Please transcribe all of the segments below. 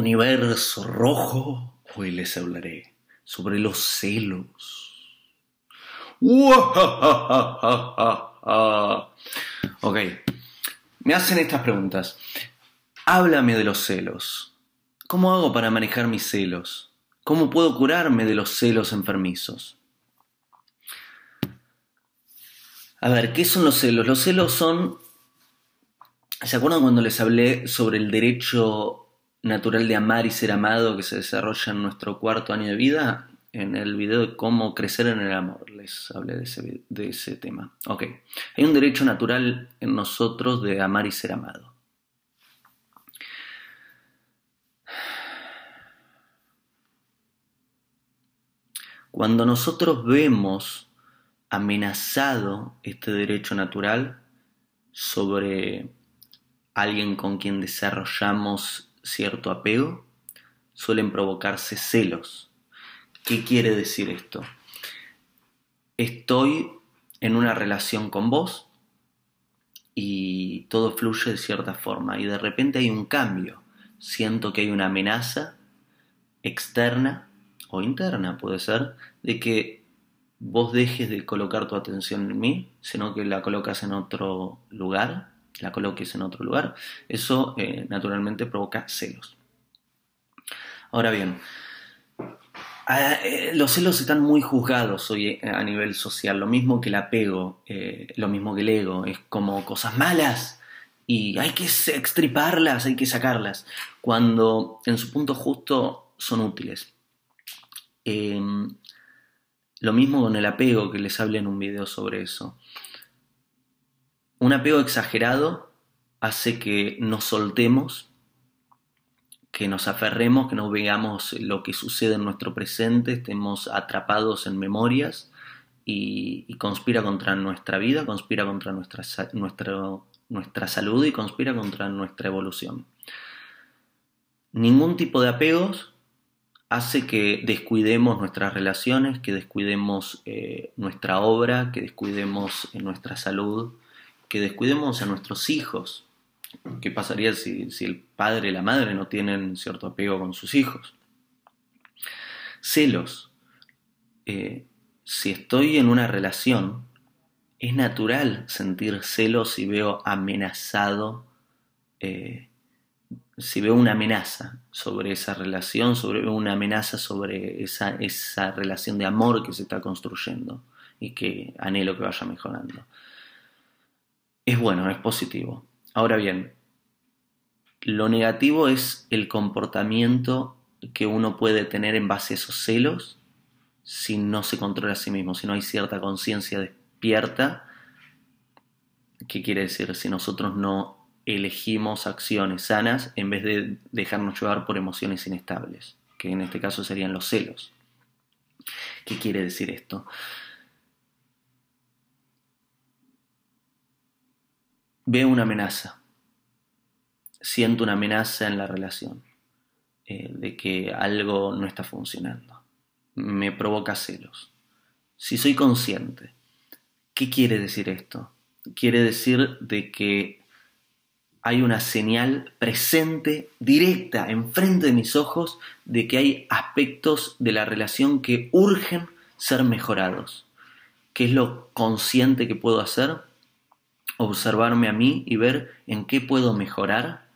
Universo rojo, hoy les hablaré sobre los celos. Ok, me hacen estas preguntas. Háblame de los celos. ¿Cómo hago para manejar mis celos? ¿Cómo puedo curarme de los celos enfermizos? A ver, ¿qué son los celos? Los celos son... ¿Se acuerdan cuando les hablé sobre el derecho natural de amar y ser amado que se desarrolla en nuestro cuarto año de vida? En el video de cómo crecer en el amor les hablé de ese, tema. Ok, hay un derecho natural en nosotros de amar y ser amado. Cuando nosotros vemos amenazado este derecho natural sobre alguien con quien desarrollamos cierto apego, suelen provocarse celos. ¿Qué quiere decir esto? Estoy en una relación con vos y todo fluye de cierta forma y de repente hay un cambio. Siento que hay una amenaza externa o interna, puede ser, de que vos dejes de colocar tu atención en mí, sino que la colocas en otro lugar, la coloques en otro lugar, eso eh, naturalmente provoca celos. Ahora bien, eh, los celos están muy juzgados hoy eh, a nivel social, lo mismo que el apego, lo mismo que el ego, es como cosas malas y hay que extriparlas, hay que sacarlas, cuando en su punto justo son útiles. Em, lo mismo con el apego, que les hablé en un video sobre eso. Un apego exagerado hace que nos soltemos, que nos aferremos, que no veamos lo que sucede en nuestro presente, estemos atrapados en memorias y, conspira contra nuestra vida, conspira contra nuestra, nuestra salud y conspira contra nuestra evolución. Ningún tipo de apegos hace que descuidemos nuestras relaciones, que descuidemos eh, nuestra obra, que descuidemos eh, nuestra salud, que descuidemos a nuestros hijos. ¿Qué pasaría si, el padre y la madre no tienen cierto apego con sus hijos? Celos. Eh, si estoy en una relación, es natural sentir celos si veo amenazado si veo una amenaza sobre esa relación, sobre una amenaza sobre esa, esa relación de amor que se está construyendo y que anhelo que vaya mejorando. Es bueno, es positivo. Ahora bien, lo negativo es el comportamiento que uno puede tener en base a esos celos si no se controla a sí mismo, si no hay cierta conciencia despierta. ¿Qué quiere decir? Si nosotros no elegimos acciones sanas en vez de dejarnos llevar por emociones inestables, que en este caso serían los celos. ¿Qué quiere decir esto? Veo una amenaza, siento una amenaza en la relación, eh, de que algo no está funcionando, me provoca celos. Si soy consciente, ¿qué quiere decir esto? Quiere decir de que hay una señal presente, directa, enfrente de mis ojos, de que hay aspectos de la relación que urgen ser mejorados. ¿Qué es lo consciente que puedo hacer? Observarme a mí y ver en qué puedo mejorar.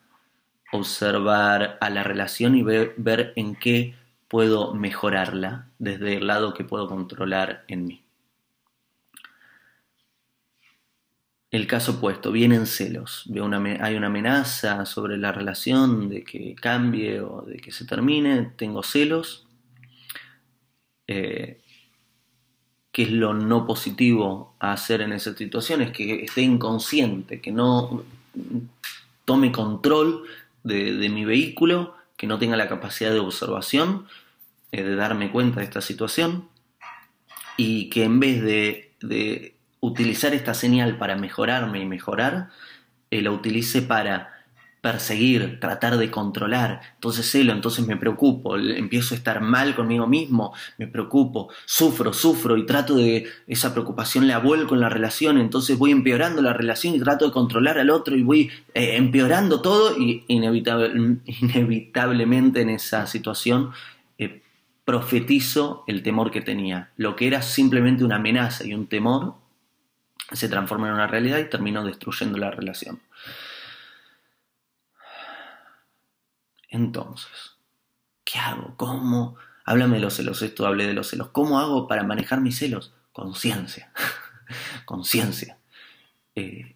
Observar a la relación y ver, en qué puedo mejorarla desde el lado que puedo controlar en mí. el caso opuesto, vienen celos, hay una amenaza sobre la relación de que cambie o de que se termine, tengo celos, eh, ¿qué es lo no positivo a hacer en esa situación? Es que esté inconsciente, que no tome control de, mi vehículo, que no tenga la capacidad de observación, eh, de darme cuenta de esta situación, y que en vez de utilizar esta señal para mejorarme y mejorar, eh, la utilice para perseguir, tratar de controlar. Entonces celo, entonces me preocupo, empiezo a estar mal conmigo mismo, me preocupo, sufro, sufro y trato de esa preocupación la vuelco en la relación, entonces voy empeorando la relación y trato de controlar al otro y voy eh, empeorando todo y inevitablemente en esa situación eh, profetizo el temor que tenía. Lo que era simplemente una amenaza y un temor se transforma en una realidad y termino destruyendo la relación. Entonces, ¿qué hago? ¿Cómo? Háblame de los celos, esto hablé de los celos. ¿Cómo hago para manejar mis celos? Conciencia. Conciencia. Eh,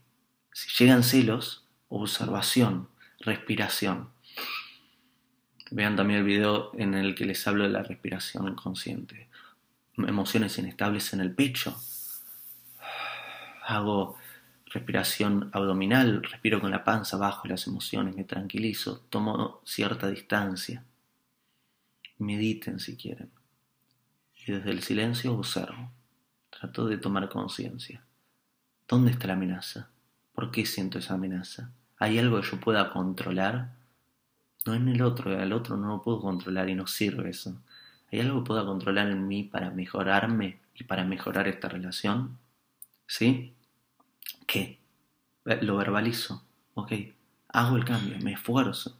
si llegan celos, observación, respiración. Vean también el video en el que les hablo de la respiración consciente. Emociones inestables en el pecho. Hago respiración abdominal, respiro con la panza bajo las emociones, me tranquilizo, tomo cierta distancia. Mediten si quieren. Y desde el silencio observo. Trato de tomar conciencia. ¿Dónde está la amenaza? ¿Por qué siento esa amenaza? ¿Hay algo que yo pueda controlar? No en el otro, al otro no lo puedo controlar y no sirve eso. ¿Hay algo que pueda controlar en mí para mejorarme y para mejorar esta relación? ¿Sí? ¿Qué? Lo verbalizo. Ok, hago el cambio, me esfuerzo.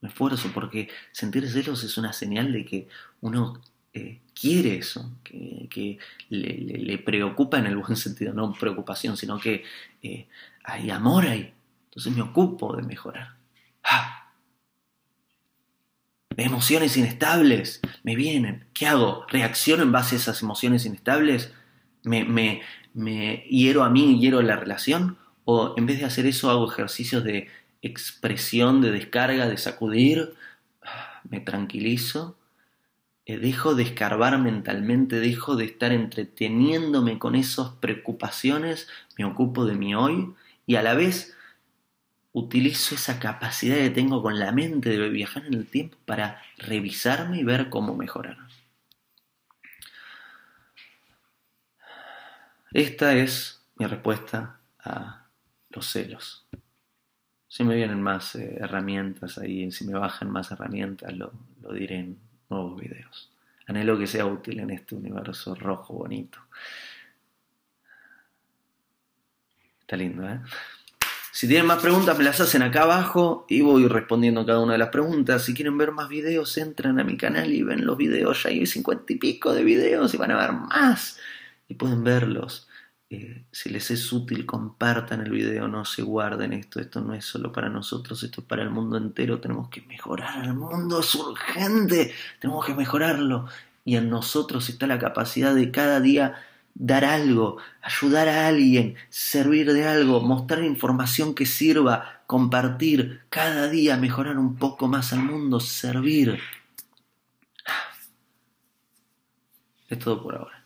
Me esfuerzo porque sentir celos es una señal de que uno eh, quiere eso, que, le, preocupa en el buen sentido, no preocupación, sino que eh, hay amor ahí. Entonces me ocupo de mejorar. ¡Ah! Emociones inestables me vienen. ¿Qué hago? ¿Reacciono en base a esas emociones inestables? ¿Me, me, me hiero a mí y hiero la relación? ¿O en vez de hacer eso hago ejercicios de expresión, de descarga, de sacudir? Me tranquilizo, eh, dejo de escarbar mentalmente, dejo de estar entreteniéndome con esas preocupaciones, me ocupo de mi hoy y a la vez utilizo esa capacidad que tengo con la mente de viajar en el tiempo para revisarme y ver cómo mejorar. Esta es mi respuesta a los celos. Si me vienen más eh, herramientas ahí, si me bajan más herramientas, lo, lo diré en nuevos videos. Anhelo que sea útil en este universo rojo bonito. Está lindo, ¿eh? Si tienen más preguntas, me las hacen acá abajo y voy respondiendo cada una de las preguntas. Si quieren ver más videos, entran a mi canal y ven los videos. Ya hay cincuenta y pico de videos y van a ver más y pueden verlos. Eh, si les es útil, compartan el video, no se guarden esto. Esto no es solo para nosotros, esto es para el mundo entero. Tenemos que mejorar el mundo, es urgente. Tenemos que mejorarlo. Y en nosotros está la capacidad de cada día dar algo, ayudar a alguien, servir de algo, mostrar información que sirva, compartir, cada día mejorar un poco más al mundo, servir. Es todo por ahora.